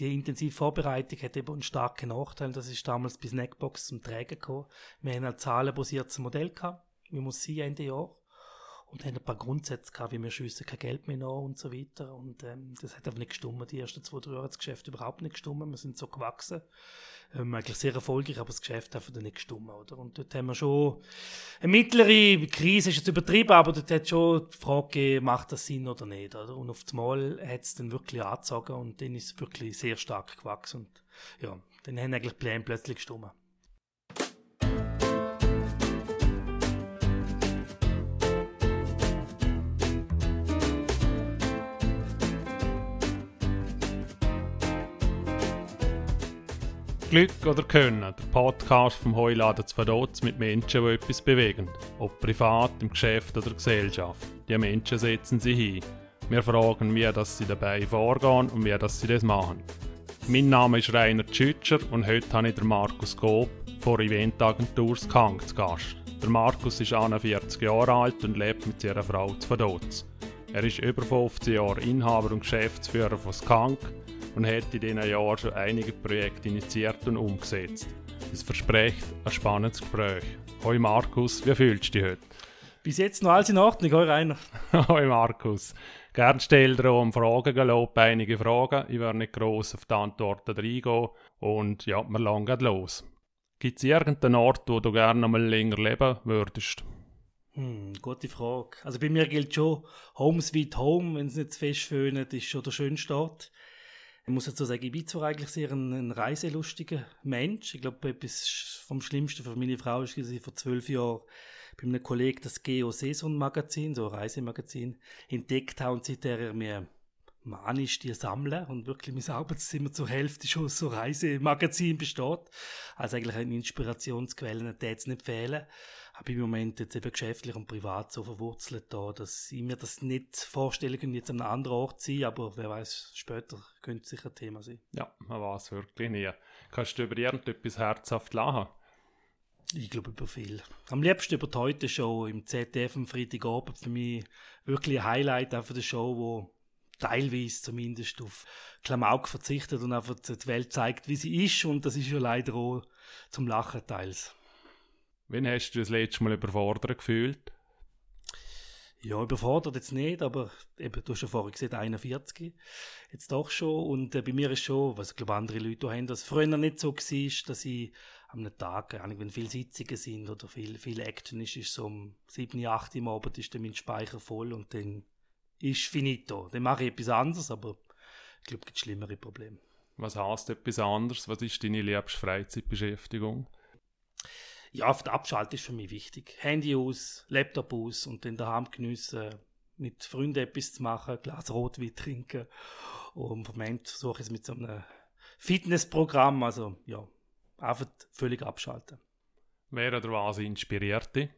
Die intensive Vorbereitung hat eben einen starken Nachteil. Das ist damals bis Snackbox zum Trägen gekommen. Wir haben ein zahlenbasiertes Modell gehabt, wie muss sie Ende Jahr und haben ein paar Grundsätze gehabt, wie wir schiessen kein Geld mehr nach und so weiter. Und ähm, das hat einfach nicht gestummt. Die ersten zwei, drei Jahre hat das Geschäft überhaupt nicht gestummt. Wir sind so gewachsen. Ähm, eigentlich sehr erfolgreich, aber das Geschäft hat einfach nicht gestummt. Oder? Und dort haben wir schon eine mittlere Krise, ist jetzt übertrieben, aber dort hat schon die Frage gegeben, macht das Sinn oder nicht. Oder? Und auf das Mal hat es dann wirklich angezogen und dann ist es wirklich sehr stark gewachsen. Und ja, dann haben eigentlich Pläne plötzlich gestummt. Glück oder Können, der Podcast vom Heuladen zu Verdotz mit Menschen, die etwas bewegen. Ob privat, im Geschäft oder Gesellschaft. Die Menschen setzen sie hin. Wir fragen, wie das sie dabei vorgehen und wie das sie das machen. Mein Name ist Rainer Tschütscher und heute habe ich den Markus Gob von Eventagentur Skank zu Gast. Der Markus ist 41 Jahre alt und lebt mit seiner Frau zu Verdotz. Er ist über 15 Jahre Inhaber und Geschäftsführer von Skank und hat in diesen Jahren schon einige Projekte initiiert und umgesetzt. Es verspricht ein spannendes Gespräch. Hoi Markus, wie fühlst du dich heute? Bis jetzt noch alles in Ordnung, hoi Rainer. Hoi Markus. Gern stell dir um Fragen gelobt, einige Fragen. Ich werde nicht gross auf die Antworten reingehen. Und ja, wir langen los. Gibt es irgendeinen Ort, wo du gerne noch mal länger leben würdest? Hm, gute Frage. Also bei mir gilt schon Home Sweet Home, wenn es nicht zu fest föhnt, ist schon der schönste Ort. Ich muss dazu sagen, ich bin zwar eigentlich sehr ein, ein reiselustiger Mensch. Ich glaube, etwas vom Schlimmsten für meine Frau ist, dass ich vor zwölf Jahren bei einem Kollegen das Geo Saison Magazin, so ein Reisemagazin, entdeckt habe und seitdem er mir manisch die sammeln und wirklich mein Arbeitszimmer zur Hälfte schon so Reisemagazin besteht. Also eigentlich eine Inspirationsquelle, die jetzt nicht fehlen habe ich im Moment jetzt eben geschäftlich und privat so verwurzelt da, dass ich mir das nicht vorstellen kann, jetzt an einem anderen Ort zu sein, aber wer weiß, später könnte es sicher ein Thema sein. Ja, man weiß wirklich nie. Kannst du über irgendetwas herzhaft lachen? Ich glaube über viel. Am liebsten über die heute Show im ZDF am Freitagabend. Für mich wirklich ein Highlight einfach der Show, wo teilweise zumindest auf Klamauk verzichtet und einfach die Welt zeigt, wie sie ist. Und das ist ja leider auch zum Lachen teils. Wann hast du das letzte Mal überfordert gefühlt? Ja, überfordert jetzt nicht, aber eben, du hast ja vorher gesagt, 41, jetzt doch schon. Und äh, bei mir ist schon, was ich glaube, andere Leute haben, dass früher nicht so war, dass ich am Tag, äh, wenn viele Sitzungen sind oder viel, viel Action ist, ist so um 7, 8 Uhr Abend ist dann mein Speicher voll und dann ist finito. Dann mache ich etwas anderes, aber ich glaube, es gibt schlimmere Probleme. Was heißt etwas anderes? Was ist deine liebste Freizeitbeschäftigung? Ja, auf der Abschalten ist für mich wichtig. Handy aus, Laptop aus und dann daheim geniessen, mit Freunden etwas zu machen, Glas Rotwein trinken. Und im Moment suche ich es mit so einem Fitnessprogramm, also ja, einfach völlig abschalten. Wer oder was inspiriert dich?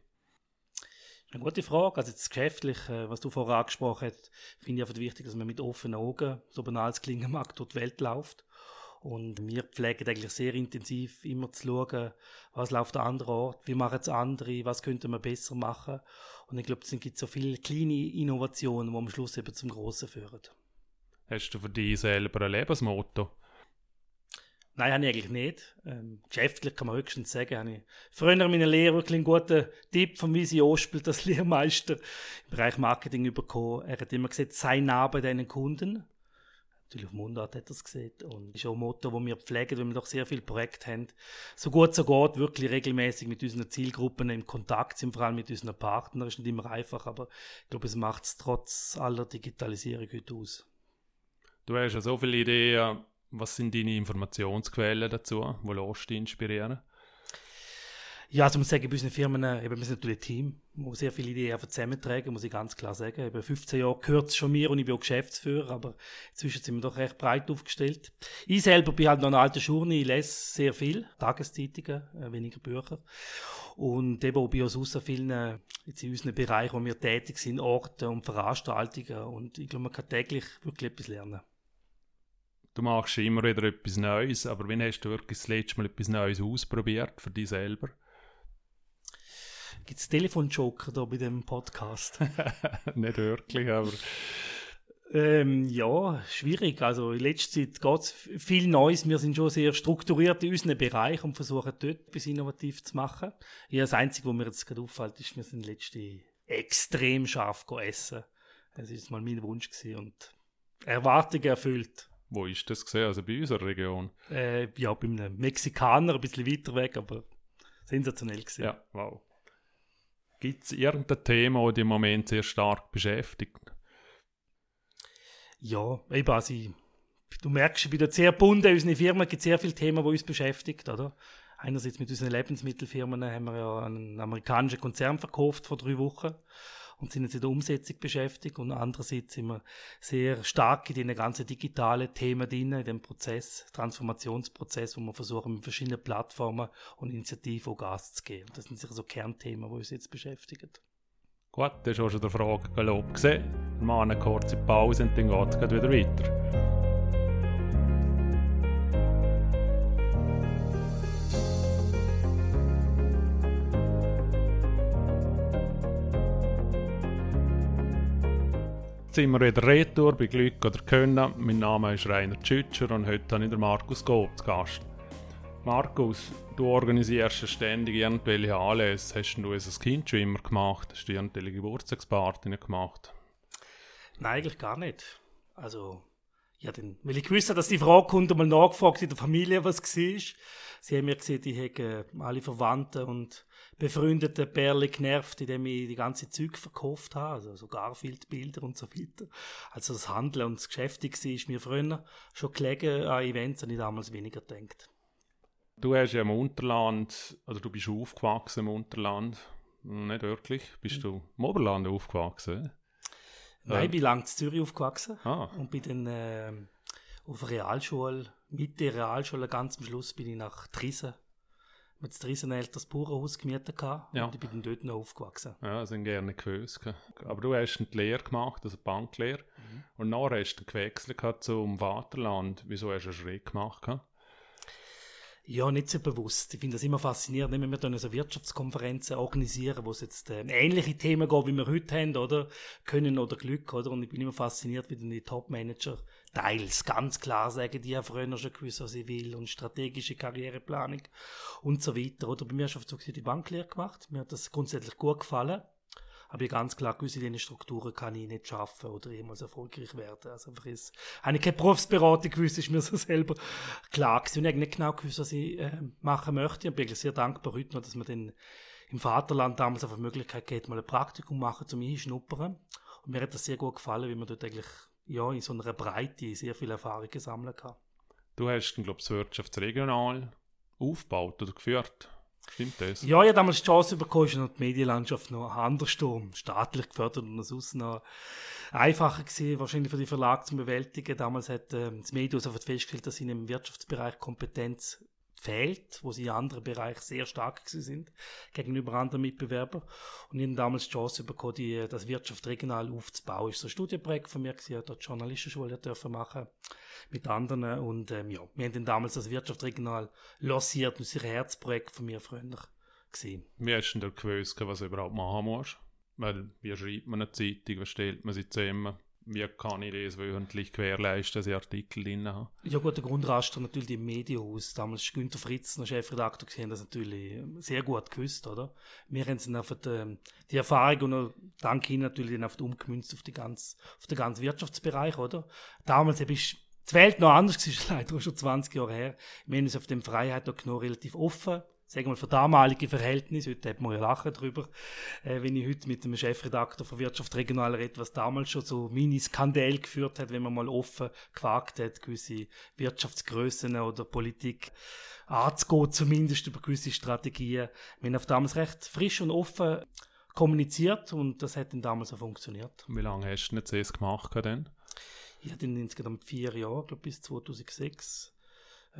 Eine gute Frage. Also das geschäftlich, äh, was du vorher angesprochen hast, finde ich einfach wichtig, dass man mit offenen Augen, so banal es klingen mag, durch die Welt läuft und wir pflegen eigentlich sehr intensiv immer zu schauen, was läuft an anderen Ort, wie machen es andere, was könnte man besser machen. Und ich glaube, es gibt so viele kleine Innovationen, die am Schluss eben zum Grossen führen. Hast du für dich selber ein Lebensmotto? Nein, habe ich eigentlich nicht. Ähm, geschäftlich kann man höchstens sagen, habe ich früher in meiner Lehre wirklich einen guten Tipp von Visi Ospel, das Lehrmeister im Bereich Marketing bekommen. Er hat immer gesagt, sei nah bei deinen Kunden natürlich auf Mundart hat er es gesehen. Und das ist auch ein Motto, das wir pflegen, weil wir doch sehr viele Projekte haben. So gut so geht, wirklich regelmäßig mit unseren Zielgruppen im Kontakt sind, vor allem mit unseren Partnern. ist nicht immer einfach, aber ich glaube, es macht es trotz aller Digitalisierung heute aus. Du hast ja so viele Ideen. Was sind deine Informationsquellen dazu? Wo lässt du dich inspirieren? Ja, also muss sagen, bei unseren Firmen, äh, eben, wir sind natürlich ein Team, wo sehr viele Ideen zusammentragen, muss ich ganz klar sagen. Eben 15 Jahre gehört es schon mir und ich bin auch Geschäftsführer, aber inzwischen sind wir doch recht breit aufgestellt. Ich selber bin halt noch eine alte Schurne, ich lese sehr viel, Tageszeitungen, äh, weniger Bücher. Und eben auch bei uns aus vielen, äh, jetzt in unseren Bereichen, wo wir tätig sind, Orte und Veranstaltungen. Und ich glaube, man kann täglich wirklich etwas lernen. Du machst immer wieder etwas Neues, aber wann hast du wirklich das letzte Mal etwas Neues ausprobiert für dich selber? Gibt es Telefonjoker da bei dem Podcast? Nicht wirklich, aber Ähm, ja, schwierig. Also in letzter Zeit geht es viel Neues. Wir sind schon sehr strukturiert in unserem Bereich und versuchen dort etwas innovativ zu machen. Ja, das Einzige, was mir jetzt gerade auffällt, ist, wir sind letzte extrem scharf essen. Das ist mal mein Wunsch gewesen und Erwartungen erfüllt. Wo ist das gesehen? Also bei unserer Region? Äh, ja, bei einem Mexikaner, ein bisschen weiter weg, aber sensationell gewesen. Ja, wow. Gibt es irgendein Thema, das dich im Moment sehr stark beschäftigt? Ja, eben, also ich, du merkst, bin da sehr bunt in unserer Firma, es gibt sehr viele Themen, die uns beschäftigt, oder? Einerseits mit unseren Lebensmittelfirmen haben wir ja einen amerikanischen Konzern verkauft vor drei Wochen und sind jetzt in der Umsetzung beschäftigt und andererseits sind wir sehr stark in den ganzen digitalen Themen drin, in dem Prozess, Transformationsprozess, wo wir versuchen mit verschiedenen Plattformen und Initiativen Gas zu geben. Das sind sicher so Kernthemen, die uns jetzt beschäftigen. Gut, das ist auch schon der Frage gelobt gesehen. Wir machen eine kurze Pause und dann geht es wieder weiter. Sind wir wieder retour bei Glück oder Können. Mein Name ist Rainer Tschütscher und heute habe ich den Markus Gob zu Gast. Markus, du organisierst ständig irgendwelche Anlässe. Hast du als Kind schon immer gemacht? Hast du irgendwelche Geburtstagspartys gemacht? Nein, eigentlich gar nicht. Also, ja, dann, weil ich wusste, dass die Frage kommt, mal nachgefragt in der Familie, was war. Sie haben mir gesagt, ich hätte alle Verwandten und befreundeten Perle genervt, indem ich die ganze Zeug verkauft habe, also so Garfield-Bilder und so weiter. Also das Handeln und das Geschäftige war ist mir früher schon gelegen an Events, habe ich damals weniger gedacht. Du hast ja im Unterland, also du bist aufgewachsen im Unterland, nicht wirklich, bist du im Oberland aufgewachsen? Nein, ich bin lang in Zürich aufgewachsen ah. und bin dann äh, auf der Realschule, mit der Realschule ganz am Schluss bin ich nach Trisen mit das riesen älteres Bauernhaus gemietet ja. und ich bin dann dort noch aufgewachsen. Ja, sind gerne gewusst. Aber du hast eine Lehre gemacht, also Banklehre, mhm. und nachher hast du gewechselt zum Vaterland. Wieso hast du einen Schritt gemacht? Ja, nicht so bewusst. Ich finde das immer faszinierend, wenn wir dann so Wirtschaftskonferenzen organisieren, wo es jetzt äh, ähnliche Themen geht, wie wir heute haben, oder? Können oder Glück, oder? Und ich bin immer fasziniert, wie dann die Top-Manager teils ganz klar sagen, die haben früher schon gewusst, was ich will und strategische Karriereplanung und so weiter. Oder bei mir hast du die Banklehre gemacht. Mir hat das grundsätzlich gut gefallen habe ich ganz klar gewusst, in diesen Strukturen kann ich nicht schaffen oder jemals erfolgreich werden. Also einfach ist, habe ich keine Berufsberatung gewusst, ist mir so selber klar gewesen. Und ich habe nicht genau gewusst, was ich äh, machen möchte. Und bin sehr dankbar heute noch, dass man dann im Vaterland damals auf die Möglichkeit geht, mal ein Praktikum machen, zum Einschnuppern. Und mir hat das sehr gut gefallen, wie man dort eigentlich, ja, in so einer Breite sehr viel Erfahrung sammeln kann. Du hast, glaube ich, das Wirtschaftsregional aufgebaut oder geführt. Stimmt das? Ja, ich habe damals die Chance bekommen, und die Medienlandschaft noch anders staatlich gefördert und sonst noch einfacher gewesen, wahrscheinlich für die Verlag zu bewältigen. Damals hat äh, das Medium sofort festgestellt, dass ihnen im Wirtschaftsbereich Kompetenz fehlt, wo sie in anderen Bereichen sehr stark sind gegenüber anderen Mitbewerbern. Und ihnen damals die Chance bekommen, die, das Wirtschaft regional aufzubauen. Das ist so ein Studienprojekt von mir ich dort Journalistenschule dürfen machen mit anderen. Und ähm, ja, wir haben dann damals das Wirtschaft regional lanciert und das ist ein Herzprojekt von mir früher gesehen. Wie hast du denn gewusst, was du überhaupt machen musst? Weil, wie schreibt man eine Zeitung, was stellt man sie zusammen? Wie kann ich das wöchentlich gewährleisten, dass ich Artikel drin habe? Ja gut, der Grundraster natürlich im Medienhaus. Damals war Günther Fritz, der Chefredakteur, gesehen, das natürlich sehr gut gewusst, oder? Wir haben einfach die, die Erfahrung und dank Ihnen natürlich auf umgemünzt auf, die ganz, auf den ganzen Wirtschaftsbereich, oder? Damals habe ich die Welt noch anders, ist leider schon 20 Jahre her. Wir haben uns auf dem Freiheit noch relativ offen sagen wir für damalige Verhältnisse, heute hat man ja lachen drüber, äh, wenn ich heute mit dem Chefredakteur von Wirtschaft Regional rede, was damals schon so Mini-Skandal geführt hat, wenn man mal offen gewagt hat, gewisse Wirtschaftsgrößen oder Politik anzugehen, zumindest über gewisse Strategien. Wir haben auf damals recht frisch und offen kommuniziert und das hat dann damals auch funktioniert. Wie lange hast du nicht CS gemacht denn? Ich hatte insgesamt vier Jahre, glaube bis 2006 äh,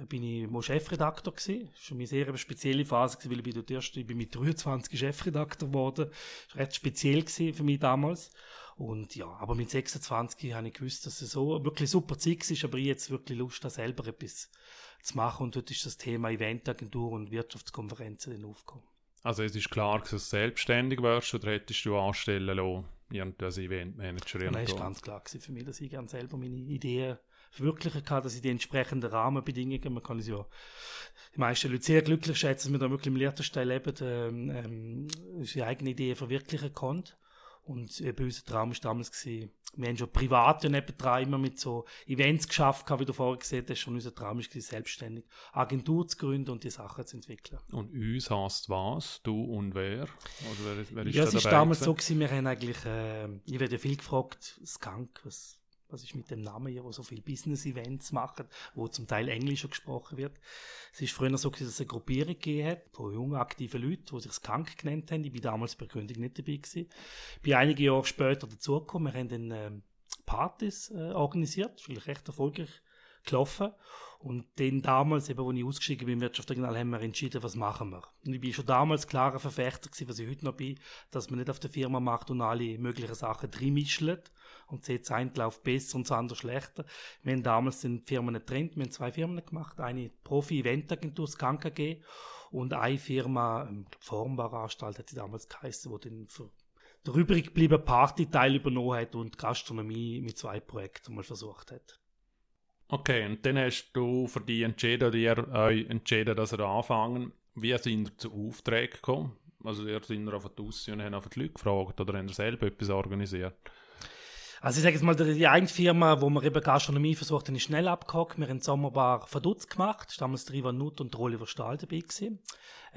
bin ich mal Chefredakteur gewesen. Das war eine sehr spezielle Phase, gewesen, weil ich bin dort erst, ich bin mit 23 Chefredakteur geworden. Das war recht speziell gewesen für mich damals. Und ja, aber mit 26 habe ich gewusst, dass es so wirklich super Zeit ist, aber ich jetzt wirklich Lust habe, selber etwas zu machen. Und dort ist das Thema Eventagentur und Wirtschaftskonferenzen dann aufgekommen. Also es ist klar, dass du selbstständig wärst oder hättest du anstellen lassen? irgendwie als Eventmanager? Nein, ist ganz klar für mich, dass ich gerne selber meine Ideen verwirklichen kann, dass ich die entsprechenden Rahmenbedingungen, man kann es ja die meisten Leute sehr glücklich schätzen, dass wir da wirklich im Liechtenstein leben, ähm, ähm, unsere eigene Ideen verwirklichen können. Und äh, bei uns Traum war damals, gewesen, wir haben schon privat ja nebendran immer mit so Events geschafft, wie du vorher gesehen hast, schon unser Traum war, selbstständig Agentur zu gründen und die Sachen zu entwickeln. Und uns heißt was? Du und wer? Oder wer, wer ist ja, es war damals gewesen? so, gewesen, wir haben eigentlich, äh, ich werde ja viel gefragt, Skunk, was was ist mit dem Namen hier, wo so viele Business-Events machen, wo zum Teil Englisch gesprochen wird. Es ist früher so, dass es eine Gruppierung gegeben von jungen, aktiven Leuten, die sich Skunk genannt haben. Ich war damals bei Gründung nicht dabei gewesen. Bin einige Jahre später dazugekommen. Wir haben dann ähm, Partys äh, organisiert. Ist recht erfolgreich gelaufen. Und dann damals, eben, als ich ausgestiegen bin im Wirtschaftsregional, haben wir entschieden, was machen wir. Und ich bin schon damals klarer Verfechter gewesen, was ich heute noch bin, dass man nicht auf der Firma macht und alle möglichen Sachen reinmischen und sieht, das eine läuft besser und das andere schlechter. Wir haben damals den Firmen getrennt, wir haben zwei Firmen gemacht, eine Profi-Eventagentur, Skank AG, und eine Firma, ähm, Formbauanstalt hat die damals geheißen, wo den für der übrig gebliebene Partyteil übernommen hat und Gastronomie mit zwei Projekten mal versucht hat. Okay, und dann hast du für die entschieden, oder ihr euch entschieden, dass ihr anfangen. Wie sind ihr zu Aufträgen gekommen? Also ihr seid auf die Aussehen und haben auf die Leute gefragt oder habt ihr selber etwas organisiert? Also ich sage jetzt mal, die eine Firma, wo wir eben Gastronomie versucht haben, ist schnell abgehakt. Wir haben Sommerbar verdutzt gemacht. Da damals der Ivan Nutt und der Oliver Stahl dabei gewesen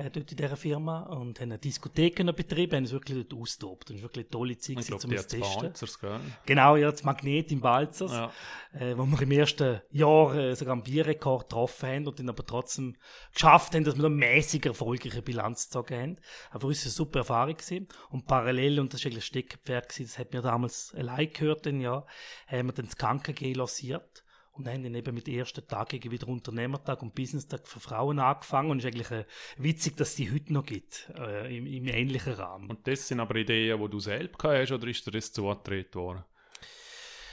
äh, dort in dieser Firma und haben eine Diskothek betrieben, haben es wirklich dort austobt. Das ist wirklich eine tolle Zeit ich glaub, zum Testen. Balzers, gell? Genau, ja, das Magnet im Balzers, ja. äh, wo wir im ersten Jahr äh, sogar einen Bierrekord getroffen haben und dann aber trotzdem geschafft haben, dass wir eine mäßig erfolgreiche Bilanz gezogen haben. Aber für uns war eine super Erfahrung gewesen. Und parallel, und das war eigentlich ein Steckenpferd gewesen, das hat mir damals allein gehört, dann, ja, haben wir dann das KG lanciert und haben dann eben mit den ersten Tagen wieder Unternehmertag und Businesstag für Frauen angefangen. Und es ist eigentlich äh, witzig, dass es die heute noch gibt, äh, im, im, ähnlichen Rahmen. Und das sind aber Ideen, die du selbst hast, oder ist dir das zugetreten worden?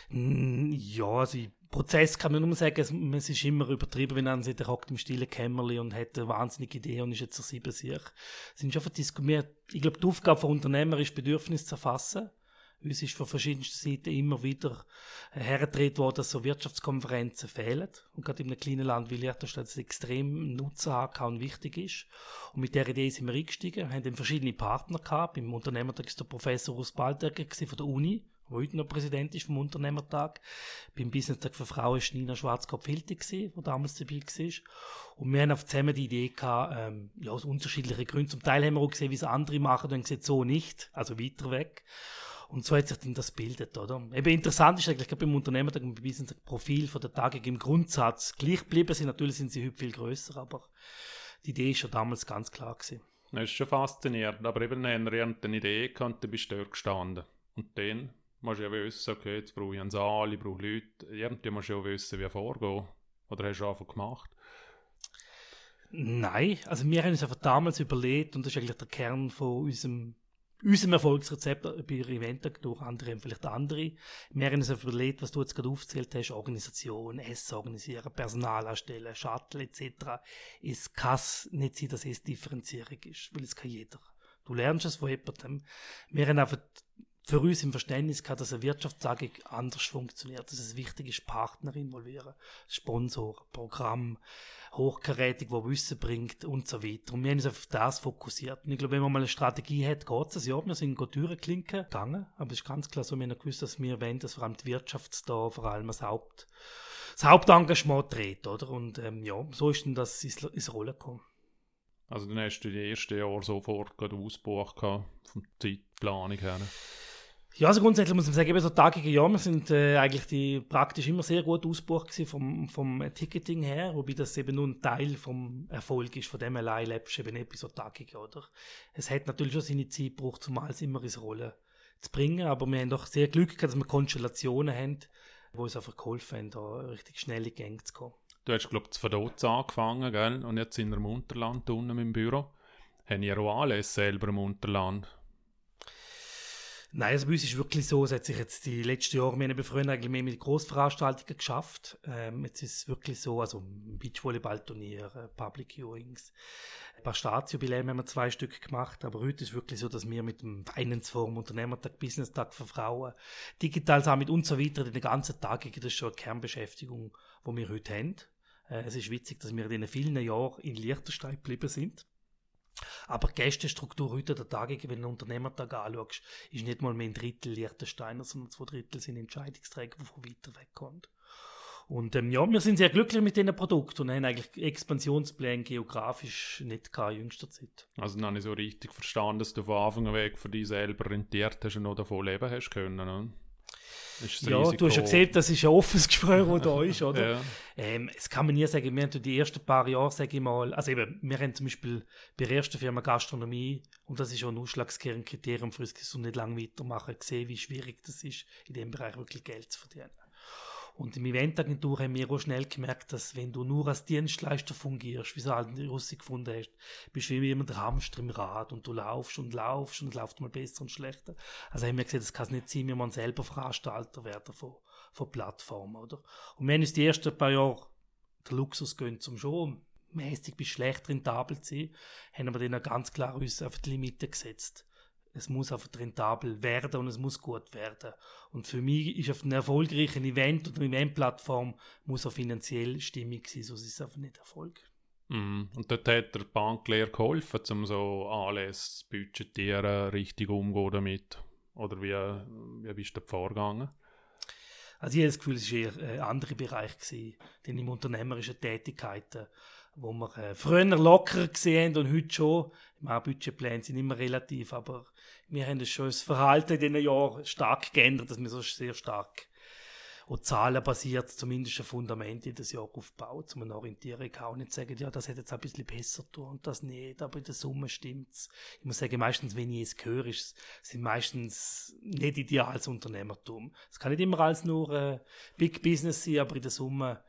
Ja, also Prozess kann man nur sagen, es, es ist immer übertrieben, wenn man sagt, er hockt im stillen Kämmerli und hat eine wahnsinnige Idee und ist jetzt so sieben sich. sind schon Ich glaube, die Aufgabe von Unternehmer ist, Bedürfnis zu erfassen uns ist von verschiedensten Seiten immer wieder hergetreten worden, dass so Wirtschaftskonferenzen fehlen. Und gerade in einem kleinen Land wie Liechtenstein das extrem Nutzen haben und wichtig ist. Und mit der Idee sind wir eingestiegen, wir haben dann verschiedene Partner gehabt. Im Unternehmertag ist der Professor Urs Baldecker von der Uni, der heute noch Präsident ist vom Unternehmertag. Beim Business-Tag für Frauen ist Nina Schwarzkopf-Hilti der damals dabei war. Und wir haben auf zusammen die Idee gehabt, ähm, ja, aus unterschiedlichen Gründen. Zum Teil haben wir auch gesehen, wie es andere machen und gesehen, so nicht, also weiter weg. Und so hat sich dann das bildet, oder? Eben interessant ist eigentlich, beim Unternehmer, da ein bisschen das Profil von der Tage im Grundsatz gleich geblieben sind. Natürlich sind sie heute viel größer, aber die Idee ist schon damals ganz klar gewesen. Das ist schon faszinierend, aber eben wenn ihr eine Idee gehabt, dann bist du dort gestanden. Und dann musst du ja wissen, okay, jetzt brauche ich einen Saal, ich brauche Leute. Irgendwie musst du ja wissen, wie vorgehen. Oder hast du einfach gemacht? Nein, also wir haben uns einfach damals überlegt, und das ist eigentlich der Kern von unserem unserem Erfolgsrezept bei Event durch andere vielleicht andere. Wir haben uns überlegt, was du jetzt gerade aufgezählt hast, Organisation, Essen organisieren, Personal erstellen, Shuttle etc. Es kann nicht sein, dass es Differenzierung ist, weil es kann jeder. Du lernst es von jemandem. Wir haben einfach für uns im Verständnis gehabt, dass eine Wirtschaftssage anders funktioniert, dass es wichtig ist, Partner involvieren, Sponsor, Programm, hochkarätig, wo Wissen bringt und so weiter. Und wir haben uns auf das fokussiert. Und ich glaube, wenn man mal eine Strategie hat, geht es. Ja, wir sind Türen klinken gegangen, aber es ist ganz klar so, wir haben gewusst, dass wir wollen, dass vor allem die Wirtschaft da vor allem das Haupt, das Hauptengagement dreht, oder? Und ähm, ja, so ist dann das ins, Rollen gekommen. Also dann hast du die ersten Jahre sofort gerade ausgebucht von der Zeitplanung her? Ja, also grundsätzlich muss man sagen, eben so tagige Jahr, wir sind äh, eigentlich die praktisch immer sehr gut ausgebucht vom, vom Ticketing her, wobei das eben nur ein Teil vom Erfolg ist, von dem allein lebst du eben nicht bei so tagigen, oder? Es hat natürlich schon seine Zeit gebraucht, zumal es immer ins Rollen zu bringen, aber wir haben doch sehr Glück gehabt, dass wir Konstellationen haben, wo uns einfach geholfen haben, da richtig schnell in Gänge zu kommen. Du hast, glaube ich, zu Verdotz angefangen, gell? Und jetzt sind wir im Unterland unten im Büro. Haben ihr auch alles selber im Unterland? Nein, also bei uns ist wirklich so, es hat sich jetzt die letzten Jahre, wir haben früher eigentlich mehr mit Großveranstaltungen geschafft. Ähm, jetzt ist es wirklich so, also Beachvolleyballturnier, äh, Public Viewings, ein paar Staatsjubiläen haben wir zwei Stück gemacht, aber heute ist es wirklich so, dass wir mit dem Finance Forum, Unternehmertag, Business Tag für Frauen, Digital Summit und so weiter den ganzen Tag, das ist schon eine Kernbeschäftigung, die wir heute haben. Äh, es ist witzig, dass wir in den vielen Jahren in Liechtenstein geblieben sind. Aber die Gästestruktur heute der Tage, wenn du einen Unternehmertag anschaust, ist nicht mal mehr ein Drittel Liechtensteiner, sondern zwei Drittel sind Entscheidungsträger, die von weiter weg kommen. Und ähm, ja, wir sind sehr glücklich mit diesen Produkten und haben eigentlich Expansionspläne geografisch nicht in jüngster Zeit. Also dann habe ich so richtig verstanden, dass du von Anfang an für dich selber rentiert hast und noch davon leben hast können, ne? Ja, Risiko. du hast ja gesehen, das ist ein offenes Gespräch, das da ist, oder? ja. ähm, es kann man nie sagen, wir haben die ersten paar Jahre, sage ich mal, also eben, wir haben zum Beispiel bei der ersten Firma Gastronomie, und das ist auch ein Ausschlagskriterium für uns, so nicht lange weitermachen, gesehen, wie schwierig das ist, in dem Bereich wirklich Geld zu verdienen. Und im Eventagentur haben wir auch schnell gemerkt, dass wenn du nur als Dienstleister fungierst, wie du halt in Russi gefunden hast, bist du wie der Hamster im Rad und du laufst und laufst und es läuft mal besser und schlechter. Also haben wir gesagt, das kann es nicht sein, wir müssen selber Veranstalter werden von, von Plattformen, oder? Und wir haben uns die ersten paar Jahre der Luxus gönnt zum schon mäßig bis schlecht rentabel zu sein, haben aber dann ganz klar uns auf die Limite gesetzt es muss einfach rentabel werden und es muss gut werden. Und für mich ist auf einem erfolgreichen Event oder Eventplattform muss auch finanziell stimmig sein, sonst ist es einfach nicht Erfolg. Mm. Und dort hat der Banklehrer geholfen, um so Anlässe zu budgetieren, richtig umzugehen damit? Oder wie, wie bist du da vorgegangen? Also ich habe das Gefühl, es war eher ein anderer Bereich, gewesen, denn im unternehmerischen Tätigkeiten wo wir äh, früher locker gesehen haben und heute schon. Meine Budgetpläne sind immer relativ, aber wir haben das schon das Verhalten in diesen Jahren stark geändert, dass wir so sehr stark und zahlenbasiert zumindest ein Fundament in das Jahr aufbaut, um eine Orientierung kann auch nicht sagen, ja, das hätte jetzt ein bisschen besser tun und das nicht, aber in der Summe stimmt's. Ich muss sagen, meistens, wenn ich es höre, ist, sind meistens nicht ideal als Unternehmertum. Es kann nicht immer als nur äh, Big Business sein, aber in der Summe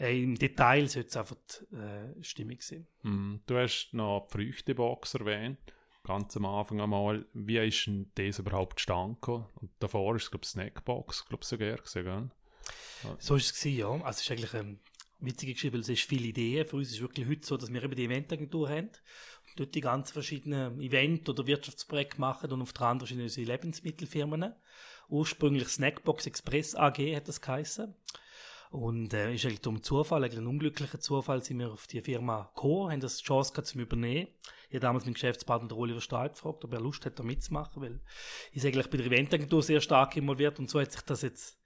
äh, im Detail sollte es einfach äh, stimmig sein. Mm, du hast noch die Früchtebox erwähnt, ganz am Anfang einmal. Wie ist denn das überhaupt gestanden? Und davor ist es, glaube ich, Snackbox, glaube ich, sogar gesehen, So ist es gewesen, ja. Also es ist eigentlich eine witzige Geschichte, weil es ist viele Ideen. Für uns ist es wirklich heute so, dass wir eben die Eventagentur haben und dort die ganzen verschiedenen Event- oder Wirtschaftsprojekte machen und auf der anderen sind unsere Lebensmittelfirmen. Ursprünglich Snackbox Express AG hat das geheißen. Und äh, ist eigentlich um Zufall, eigentlich ein unglücklicher Zufall, sind wir auf die Firma gekommen, haben das die Chance gehabt, zum übernehmen. Ich habe damals meinen Geschäftspartner Oliver Stahl gefragt, ob er Lust hat, da mitzumachen, weil ich eigentlich bei der Eventagentur sehr stark involviert und so hat sich das jetzt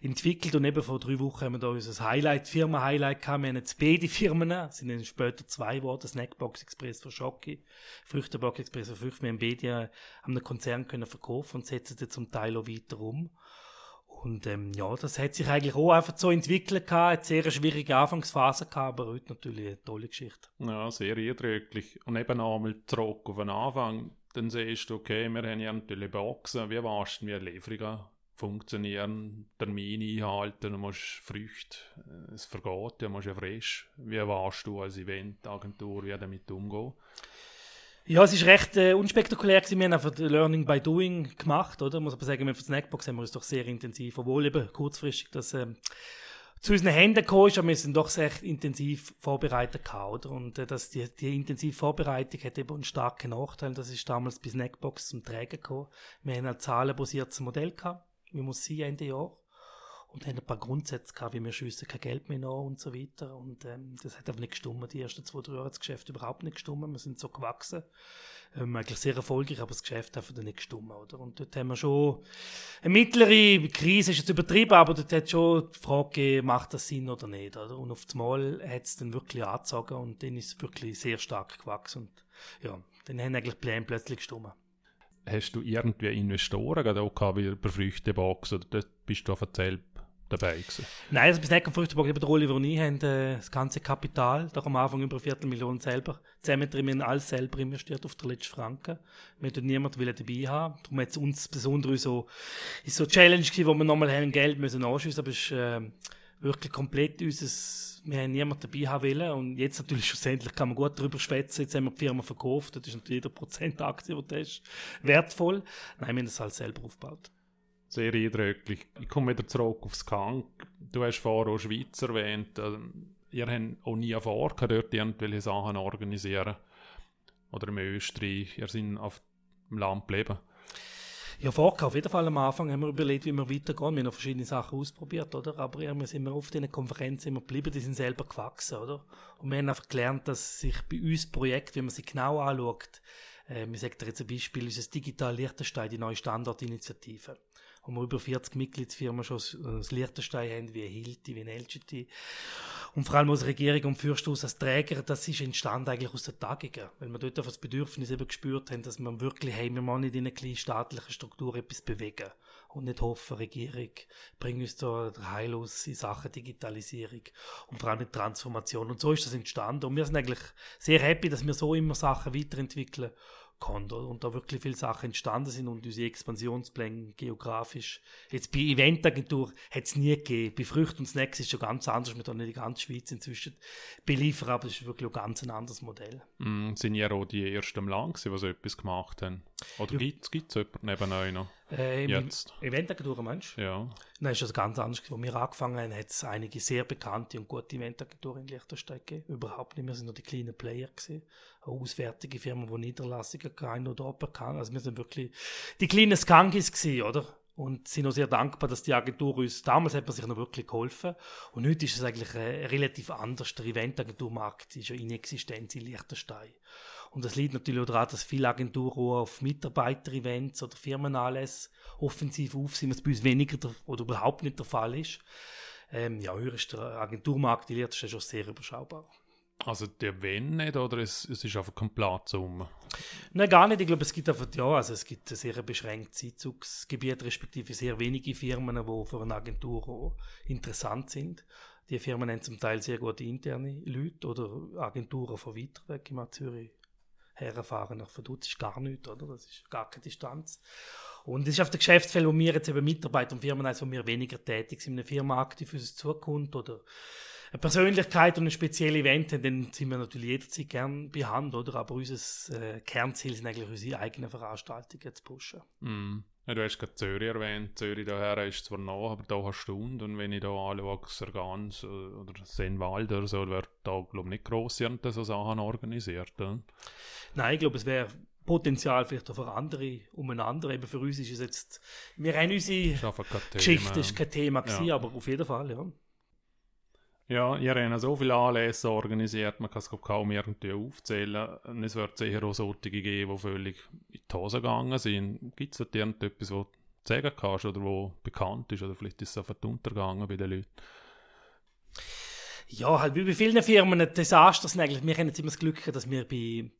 entwickelt und eben vor drei Wochen haben wir da unser Highlight, Firma-Highlight gehabt. Wir haben jetzt beide Firmen, sind dann später zwei geworden, Snackbox Express für Schocke, Früchtebox Express für Früchte. Wir haben beide an einem Konzern können verkaufen und setzen jetzt zum Teil auch weiter um. Und ähm, ja, das hat sich eigentlich auch einfach so entwickelt gehabt, eine sehr schwierige Anfangsphase gehabt, aber heute natürlich eine tolle Geschichte. Ja, sehr eindrücklich. Und eben einmal zurück auf den Anfang, dann siehst du, okay, wir haben ja natürlich Boxen, wie warst du, wie Lieferungen funktionieren, Termine einhalten, du musst Früchte, äh, es vergeht, du musst ja frisch. Wie warst du als Eventagentur, wie damit umgehen? Ja, es ist recht äh, unspektakulär gewesen. Wir haben einfach Learning by Doing gemacht, oder? Muss aber sagen, wir für Snackbox haben wir uns doch sehr intensiv, obwohl eben kurzfristig das ähm, zu unseren Händen gekommen ist, aber wir sind doch sehr intensiv vorbereitet gehabt, oder? Und äh, das, die, die intensive Vorbereitung hat eben einen starken Nachteil. Das ist damals bei Snackbox zum Trägen gekommen. Wir haben ein zahlenbasiertes Modell gehabt, wie muss sie Ende Jahr und haben ein paar Grundsätze gehabt, wie wir schiessen kein Geld mehr nach und so weiter. Und ähm, das hat einfach nicht gestummt. Die ersten zwei, drei Jahre hat das Geschäft überhaupt nicht gestummt. Wir sind so gewachsen. Ähm, eigentlich sehr erfolgreich, aber das Geschäft hat nicht gestummt. Oder? Und dort haben wir schon eine mittlere Krise, ist jetzt übertrieben, aber dort hat schon die Frage gegeben, macht das Sinn oder nicht. Oder? Und auf das Mal hat es dann wirklich angezogen und dann ist es wirklich sehr stark gewachsen. Und ja, dann haben eigentlich Pläne plötzlich gestummt. Hast du irgendwie Investoren gerade auch gehabt, wie bei Früchtebox, oder bist du auf erzählt dabei gewesen? Nein, also bis nicht am Früchteburg, eben der Oliver und ich haben äh, das ganze Kapital, doch am Anfang über eine Viertelmillion selber, zusammen drin, wir haben alles selber investiert auf der letzten Franken. Wir hatten niemanden dabei haben. Darum hat es uns besonders so, ist so eine Challenge gewesen, wo wir nochmal haben Geld müssen anschiessen, aber es ist äh, wirklich komplett unser wir haben niemanden dabei haben wollen. Und jetzt natürlich schlussendlich kann man gut darüber schwätzen. Jetzt haben wir die Firma verkauft. Das ist natürlich jeder Prozent Aktie, die ist, wertvoll. Nein, wir haben das halt selber aufgebaut. Sehr eindrücklich. Ich komme wieder zurück aufs Krank. Du hast vorher auch Schweiz erwähnt. Also, ihr habt auch nie vor, dort irgendwelche Sachen organisieren. Oder im Österreich. Ihr seid auf dem Land geblieben. Ja, vorher auf jeden Fall am Anfang haben wir überlegt, wie wir weitergehen. Wir haben verschiedene Sachen ausprobiert, oder? Aber wir sind auf diesen Konferenzen immer geblieben, die sind selber gewachsen, oder? Und wir haben einfach gelernt, dass sich bei uns Projekte, wenn man sie genau anschaut, äh, wir sagen jetzt ein Beispiel, unser Digital Liechtenstein, die neue Standortinitiative wo wir über 40 Mitgliedsfirmen schon das Liechtenstein haben, wie Hilti, wie LGT. Und vor allem als Regierung und Fürsthaus als Träger, das ist entstanden eigentlich aus den Tagungen, weil wir dort einfach das Bedürfnis eben gespürt haben, dass wir wirklich, hey, wir wollen nicht in einer kleinen staatlichen Struktur etwas bewegen und nicht hoffen, Regierung bringt uns da Heil aus in Sachen Digitalisierung und vor allem mit Transformation. Und so ist das entstanden. Und wir sind eigentlich sehr happy, dass wir so immer Sachen weiterentwickeln kann und da wirklich viele Sachen entstanden sind und unsere Expansionspläne geografisch. Jetzt bei Eventagentur hat es nie gegeben. Bei Früchten und Snacks ist schon ganz anders. Wir nicht die ganze Schweiz inzwischen beliefern, aber es ist wirklich ein ganz ein anderes Modell. Mm, sind ja auch die ersten im Land die so etwas gemacht haben? Oder ja. gibt es jemanden neben euch noch? Äh, Jetzt? Eventagentur meinst du? Ja. Nein, ist das ganz anders. Als wir angefangen haben, hat es einige sehr bekannte und gute Eventagenturen in Liechtenstein gegeben. Überhaupt nicht. Wir sind nur die kleinen Player gewesen. Auswärtige Firma, die Niederlassungen kein oder bekannt. Also wir sind wirklich die kleinen Skankis gewesen, oder? Und sind auch sehr dankbar, dass die Agentur uns, damals hat man sich noch wirklich geholfen. Und heute ist es eigentlich ein relativ anders. Der Eventagenturmarkt ist ja inexistent in Liechtenstein. Und das liegt natürlich auch daran, dass viele Agenturen auf Mitarbeiter-Events oder Firmenanlässe offensiv auf sind, was bei uns weniger der, oder überhaupt nicht der Fall ist. Ähm, ja, hier ist der Agenturmarkt in Liechtenstein schon sehr überschaubar. Also der wenn nicht oder es, es ist einfach kein Platz um? Nein, gar nicht. Ich glaube, es gibt einfach, ja, also es gibt ein sehr beschränktes Einzugsgebiet, respektive sehr wenige Firmen, die für eine Agentur interessant sind. Die Firmen haben zum Teil sehr gute interne Leute oder Agenturen von weiter weg. Meine, Zürich herfahren nach Verdutz ist gar nichts, oder? Das ist gar keine Distanz. Und das ist auf der Geschäftsfeld, wo wir jetzt eben Mitarbeiter und Firmen, also wo wir weniger tätig sind, in einer Firma aktiv für uns zukommt oder eine Persönlichkeit und ein spezielles Event haben, dann sind wir natürlich jederzeit gern bei Hand, oder? Aber unser äh, Kernziel sind eigentlich unsere eigenen Veranstaltungen zu pushen. Mm. Ja, du hast gerade Zürich erwähnt. Zürich daher ist zwar noch, aber da hast du Stunde. Und wenn ich da anschaue, Sergans oder Senwald oder so, wird da, glaube ich, nicht gross so Sachen organisiert. Oder? Nein, ich glaube, es wäre Potenzial vielleicht auch für andere umeinander. Eben für uns ist es jetzt, wir haben unsere Geschichte, ist kein Thema gewesen, ja. aber auf jeden Fall, ja. Ja, ihr habt so viele Anlässe organisiert, man kann es kaum irgendwie aufzählen. Es wird sicher auch solche geben, die völlig in die Hose gegangen sind. Gibt es da irgendetwas, was du sagen kannst oder wo bekannt ist oder vielleicht ist es einfach untergegangen bei den Leuten? Ja, halt wie bei vielen Firmen ein Desaster sind. Wir haben jetzt immer das Glück, dass wir bei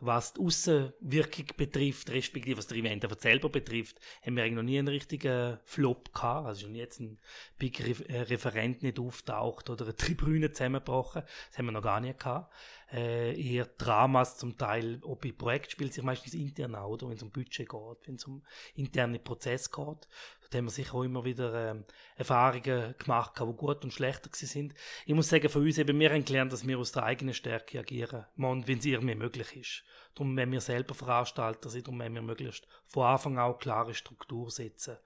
was die Aussenwirkung betrifft, respektive was der Event einfach selber betrifft, haben wir eigentlich noch nie einen richtigen Flop gehabt. Also schon jetzt ein Big äh, Referent nicht auftaucht oder eine Tribüne zusammengebrochen. Das haben wir noch gar nicht gehabt äh, eher Dramas zum Teil, ob bei Projekt spielt sich meistens intern auch, oder wenn es um Budget geht, wenn es um interne Prozesse geht. Da haben wir sicher auch immer wieder ähm, Erfahrungen gemacht, die gut und schlechter sind. Ich muss sagen, für uns eben, wir haben gelernt, dass wir aus der eigenen Stärke agieren, wenn es irgendwie möglich ist. Darum, wenn wir selber Veranstalter sind, darum wenn wir möglichst von Anfang an klare Struktur setzen.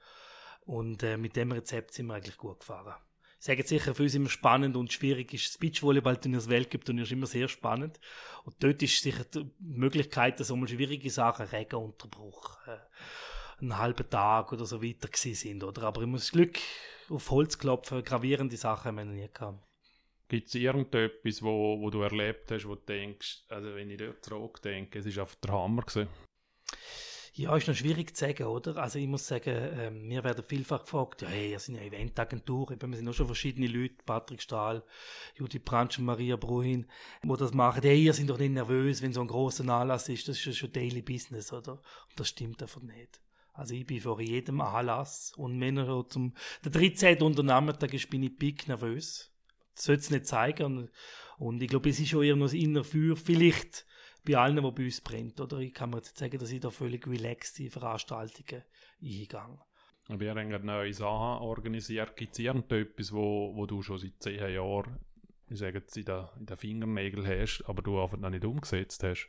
Und äh, mit dem Rezept sind wir eigentlich gut gefahren ich sage jetzt sicher, für uns immer spannend und schwierig ist das Beachvolleyball-Turnier, das Weltcup-Turnier ist immer sehr spannend. Und dort ist sicher die Möglichkeit, dass einmal schwierige Sachen, Regenunterbruch, äh, einen halben Tag oder so weiter gewesen sind, oder? Aber ich muss Glück auf Holz klopfen, gravierende Sachen haben wir noch nie gehabt. Gibt es irgendetwas, wo, wo du erlebt hast, wo du denkst, also wenn ich dort zurückdenke, es ist einfach der Hammer gewesen? Ja, ist noch schwierig zu sagen, oder? Also ich muss sagen, äh, wir werden vielfach gefragt, ja, hey, ihr sind ja Eventagentur, wir sind auch schon verschiedene Leute, Patrick Stahl, Judith Branch und Maria Bruhin, wo das machen. Hey, ihr sind doch nicht nervös, wenn so ein großer Anlass ist, das ist ja schon Daily Business, oder? Und das stimmt einfach nicht. Also ich bin vor jedem Anlass und wenn er zum der 13. unter Nachmittag ist, bin ich pick nervös. Das soll es nicht zeigen und, ich glaube, es ist schon eher noch das Innerfeuer, vielleicht bei allen, die bei uns brennt. Oder ich kann mir jetzt sagen, dass ich da völlig relaxed in Veranstaltungen eingehe. Aber ihr habt neue Sachen organisiert. Gibt es irgendetwas, wo, wo du schon seit zehn Jahren ich sage jetzt, in den Fingernägeln hast, aber du einfach noch nicht umgesetzt hast?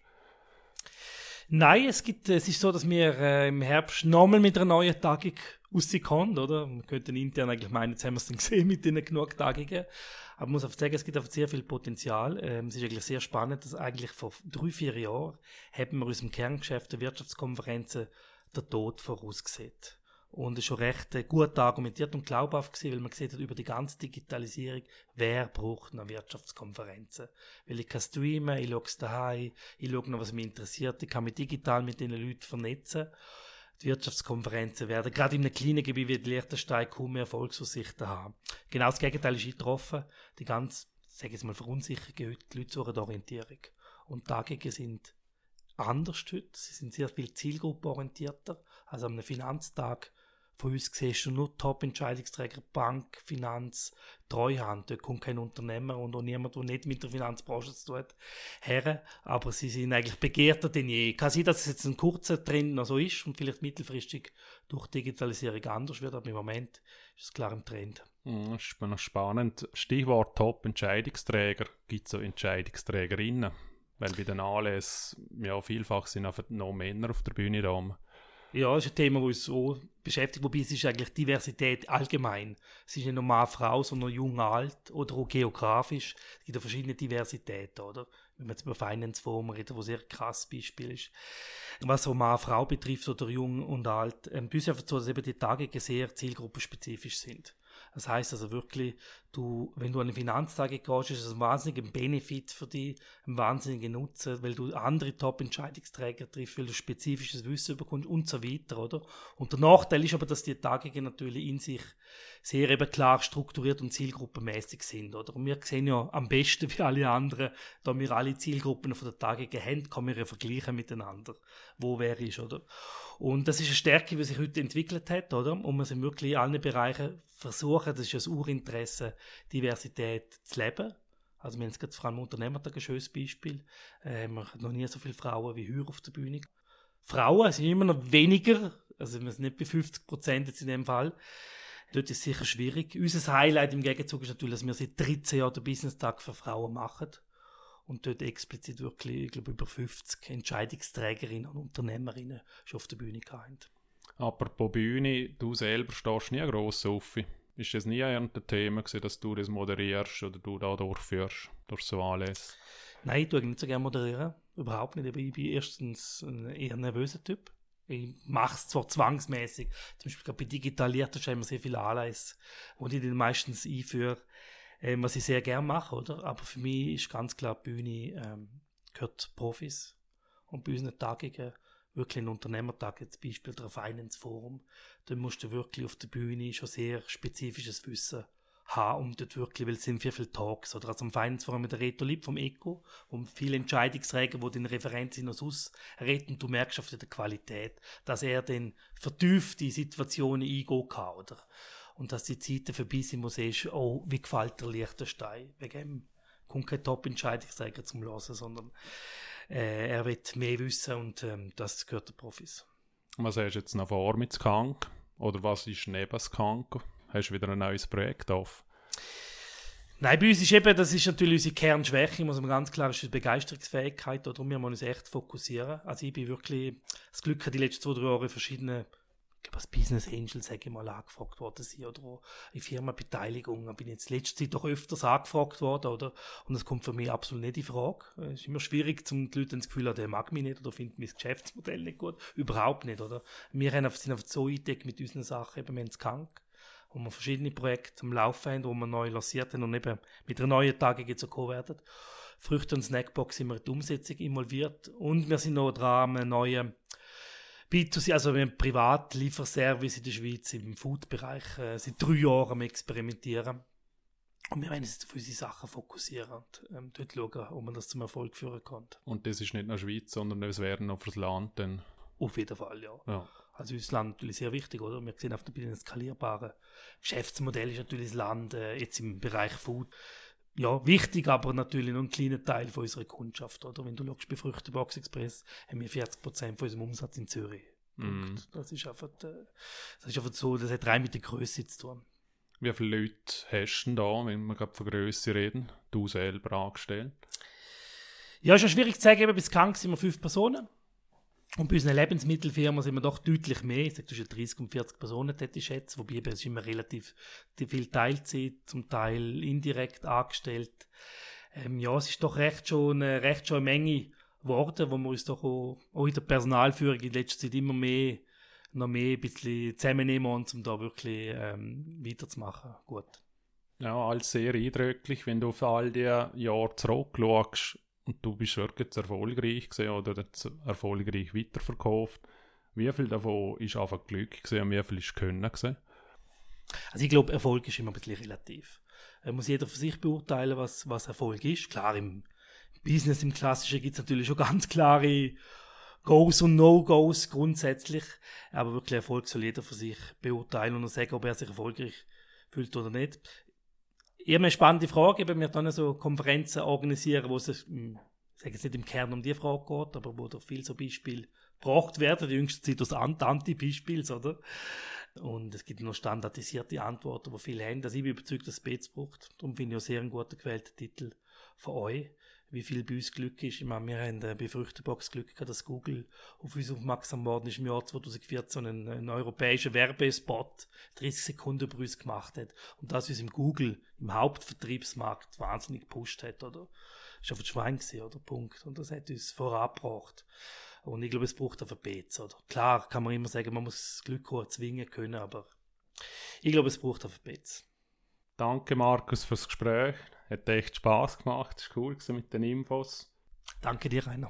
Nein, es, gibt, es ist so, dass wir äh, im Herbst nochmal mit einer neuen Tagung rauskommen, oder? Man könnte intern eigentlich meinen, jetzt haben wir es dann gesehen mit den genug Tagungen. Aber man muss einfach sagen, es gibt einfach sehr viel Potenzial. Ähm, es ist eigentlich sehr spannend, dass eigentlich vor drei, vier Jahren haben wir unserem Kerngeschäft der Wirtschaftskonferenzen der Tod vorausgesehen. Und es ist schon recht äh, gut argumentiert und glaubhaft gewesen, weil man gesehen hat, über die ganze Digitalisierung, wer braucht noch Wirtschaftskonferenzen? Weil ich kann streamen, ich schaue es daheim, ich schaue noch, was mich interessiert, ich kann mich digital mit den Leuten vernetzen. Die Wirtschaftskonferenzen werden gerade in einem kleinen Gebiet wie Liechtenstein kaum mehr Erfolgsaussichten haben. Genau das Gegenteil ist eingetroffen. Die ganz, sage ich mal, Verunsicherung heute, die Leute suchen Orientierung. Und Tagungen sind anders heute. Sie sind sehr viel zielgruppenorientierter. Also am Finanztag von uns siehst du nur Top-Entscheidungsträger, Bank, Finanz, Treuhand. Dort kommt kein Unternehmer und auch niemand, der nicht mit der Finanzbranche zu tun hat, her. Aber sie sind eigentlich begehrter denn je. Kann sein, dass es jetzt ein kurzer Trend noch so ist und vielleicht mittelfristig durch Digitalisierung anders wird, aber im Moment ist es klar ein Trend. Hm, das ist noch spannend. Stichwort Top-Entscheidungsträger. Gibt es so Entscheidungsträgerinnen? Weil bei den Anlässen ja vielfach sind einfach noch Männer auf der Bühne da. Ja, das ist ein Thema, das uns so beschäftigt, wobei es ist eigentlich Diversität allgemein. Es ist nicht nur Mann, Frau, sondern jung, alt oder auch geografisch. Es gibt ja verschiedene Diversitäten, oder? Wenn man jetzt über Finance Forum redet, wo sehr krass Beispiel ist. Was so Mann, Frau betrifft oder jung und alt, ähm, ist einfach so, dass eben die Tage sehr zielgruppenspezifisch sind. Das heißt also wirklich, du, wenn du an eine Finanztage gehst, ist das ein wahnsinniger Benefit für dich, ein wahnsinniger Nutzen, weil du andere Top-Entscheidungsträger triffst, weil du spezifisches Wissen bekommst und so weiter, oder? Und der Nachteil ist aber, dass die Tage natürlich in sich sehr eben klar strukturiert und zielgruppenmäßig sind, oder? Und wir sehen ja am besten wie alle anderen, da wir alle Zielgruppen von der Tage haben, kann man ja vergleichen miteinander, wo wer ist, oder? Und das ist eine Stärke, die sich heute entwickelt hat, oder? Und wir sind wirklich in allen Bereichen versuchen, das ist ein Urinteresse, Diversität zu leben. Also wir haben jetzt vor allem Unternehmertag ein schönes Beispiel. Äh, wir haben noch nie so viele Frauen wie heute auf der Bühne. Frauen sind immer noch weniger, also wir sind nicht bei 50 Prozent jetzt in dem Fall. Dort ist es sicher schwierig. Unser Highlight im Gegenzug ist natürlich, dass wir seit 13 Jahren den Business-Tag für Frauen machen. Und dort explizit wirklich, ich glaube, über 50 Entscheidungsträgerinnen und Unternehmerinnen schon auf der Bühne gehabt. Apropos Bühne, du selber stehst nie gross auf. Ist das nie ein Thema gewesen, dass du das moderierst oder du da durchführst, durch so alles? Nein, ich tue nicht so gerne moderieren. Überhaupt nicht. Ich bin erstens ein eher nervöser Typ. Ich mache es zwar zwangsmäßig. Zum Beispiel bei Digitalierten haben wir sehr viele Anlässe, wo ich den meistens einführe, ähm, was ich sehr gerne mache, oder? Aber für mich ist ganz klar, die Bühne ähm, gehört Profis. Und bei unseren Tagungen wirklich ein Unternehmertag, jetzt Beispiel der Finance Forum, dann musst du wirklich auf der Bühne schon sehr spezifisches Wissen haben, um dort wirklich, weil es sind viel, viele Talks, oder also am Finance Forum mit der Reto Lieb vom ECO, und viele Entscheidungsträger, wo den Referenzen aus ausreden, du merkst auf der Qualität, dass er dann vertieft die Situationen eingehen kann, oder? Und dass die Zeiten vorbei sind, wo siehst, oh, wie gefällt der Liechtenstein, wegen dem kommt kein Top-Entscheidungsträger zum Hören, sondern äh, er wird mehr wissen und ähm, das gehört den Profis. Was hast du jetzt noch vor mit Skank? Oder was ist neben Skank? Hast du wieder ein neues Projekt auf? Nein, bei uns ist eben, das ist natürlich unsere Kernschwäche, muss man ganz klar, ist die Begeisterungsfähigkeit, wir müssen uns echt fokussieren. Also ich bin wirklich, das Glück die letzten zwei, drei Jahre verschiedene glaube, als Business Angel, sage ich mal, angefragt worden sind oder in Firmenbeteiligung. bin ich jetzt letzte Zeit doch öfters angefragt worden, oder? Und das kommt für mich absolut nicht in Frage. Es ist immer schwierig, zum die Leute das Gefühl haben, der mag mich nicht oder findet mein Geschäftsmodell nicht gut. Überhaupt nicht, oder? Wir sind auf so eingedeckt mit unseren Sachen, eben, wir haben krank wo wir verschiedene Projekte am Laufen haben, wo wir neu lanciert haben und eben mit einer neuen Tagung jetzt auch werden. Früchte- und Snackbox sind wir in die Umsetzung involviert und wir sind noch dran, einen neuen B2C, also ein Privatlieferservice in der Schweiz im Food-Bereich äh, seit drei Jahren am Experimentieren. Und wir wollen uns auf unsere Sachen fokussieren und ähm, dort schauen, ob man das zum Erfolg führen kann. Und das ist nicht nur Schweiz, sondern es wäre noch fürs Land dann? Auf jeden Fall, ja. ja. Also das Land natürlich sehr wichtig, oder? Wir sehen auf der skalierbaren Geschäftsmodell ist natürlich das Land äh, jetzt im Bereich Food ja, wichtig, aber natürlich nur ein kleiner Teil von unserer Kundschaft. Oder? Wenn du schaust, bei Früchtebox Express haben wir 40% von unserem Umsatz in Zürich. Mm. Das, ist einfach, äh, das ist einfach so, das hat rein mit der Größe zu tun. Wie viele Leute hast du denn da, wenn wir gerade von Größe reden? Du selber angestellt? Ja, ist ja schwierig zu sagen, eben bis krank sind wir fünf Personen. Und bei unseren Lebensmittelfirmen sind wir doch deutlich mehr. Ich sage zwischen 30 und 40 Personen, hätte ich schätze. Wobei es ist immer relativ viel Teilzeit, zum Teil indirekt angestellt. Ähm, ja, es ist doch recht schon, äh, recht schon eine Menge geworden, wo wir uns doch auch, auch in der Personalführung in letzter Zeit immer mehr, noch mehr ein bisschen zusammennehmen, um da wirklich ähm, weiterzumachen. Gut. Ja, alles sehr eindrücklich, wenn du auf all die Jahre zurückschaust und du bist wirklich erfolgreich gewesen oder erfolgreich weiterverkauft. Wie viel davon ist einfach Glück gewesen und wie viel ist Können gewesen? Also ich glaube, Erfolg ist immer ein bisschen relativ. Da muss jeder für sich beurteilen, was, was Erfolg ist. Klar, im Business, im Klassischen gibt es natürlich schon ganz klare Goes und No-Goes grundsätzlich. Aber wirklich Erfolg soll jeder für sich beurteilen und sagen, ob er sich erfolgreich fühlt oder nicht habe eine spannende Frage, wenn wir dann so Konferenzen organisieren, wo es, hm, ich sage jetzt nicht im Kern um die Frage geht, aber wo da viel so Beispiele gebracht werden, die jüngste Zeit aus Anti-Beispiels, oder? Und es gibt noch standardisierte Antworten, die viele haben. Also ich bin überzeugt, dass es Bets braucht. Darum finde ich auch sehr einen guten gewählten Titel von euch wie viel bei uns Glück ist. Ich meine, wir haben bei Früchtebox Glück gehabt, dass Google auf uns aufmerksam worden ist im Jahr 2014 einen, einen europäischen Werbespot 30 Sekunden über uns gemacht hat und das uns im Google, im Hauptvertriebsmarkt wahnsinnig gepusht hat, oder? Das war auf Schwein gewesen, oder? Punkt. Und das hat uns vorangebracht. Und ich glaube, es braucht einfach Bets, oder? Klar kann man immer sagen, man muss Glück zwingen können, aber ich glaube, es braucht einfach Bets. Danke, Markus, fürs Gespräch. Hat echt Spass gemacht. Es war cool mit den Infos. Danke dir, Rainer.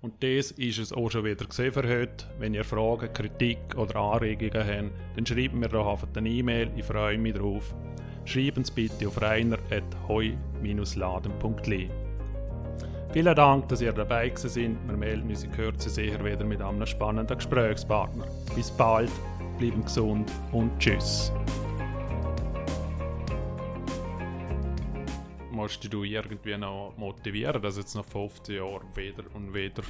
Und das ist es auch schon wieder gesehen für heute. Wenn ihr Fragen, Kritik oder Anregungen habt, dann schreibt mir doch einfach eine E-Mail. Ich freue mich drauf. Schreiben Sie bitte auf reiner.heu-laden.li. Vielen Dank, dass ihr dabei sind. Wir melden uns in Kürze sicher wieder mit einem spannenden Gesprächspartner. Bis bald, bleiben gesund und tschüss. Musst du irgendwie noch motivieren, dass jetzt nach 15 Jahren wieder und wieder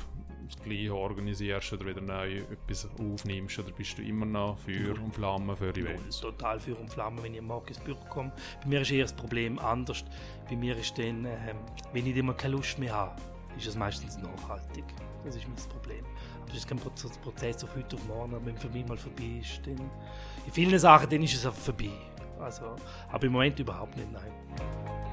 das Gleiche organisierst oder wieder neu etwas aufnimmst? Oder bist du immer noch Feuer und Flamme für Events? Total Feuer und Flamme, wenn ich morgen ins Büro komme. Bei mir ist eher das Problem anders. Bei mir ist dann, äh, wenn ich immer keine Lust mehr habe, ist es meistens nachhaltig. Das ist mein Problem. Aber das ist kein Prozess auf heute auf morgen. Aber wenn für mich mal vorbei ist, dann in vielen Sachen dann ist es einfach vorbei. Also, aber im Moment überhaupt nicht, nein.